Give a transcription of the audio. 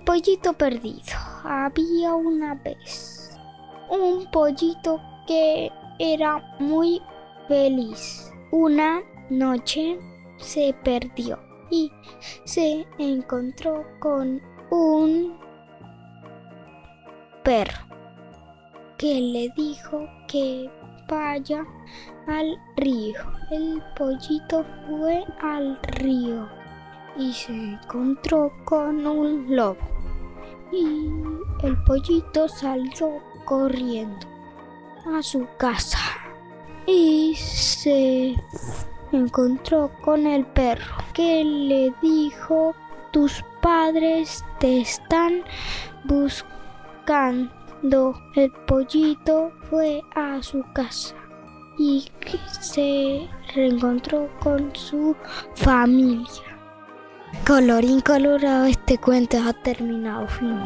pollito perdido. Había una vez un pollito que era muy feliz. Una noche se perdió y se encontró con un perro que le dijo que vaya al río. El pollito fue al río y se encontró con un lobo. Y el pollito salió corriendo a su casa y se encontró con el perro que le dijo tus padres te están buscando. El pollito fue a su casa y se reencontró con su familia. Colorín colorado, este cuento ha terminado. Fin.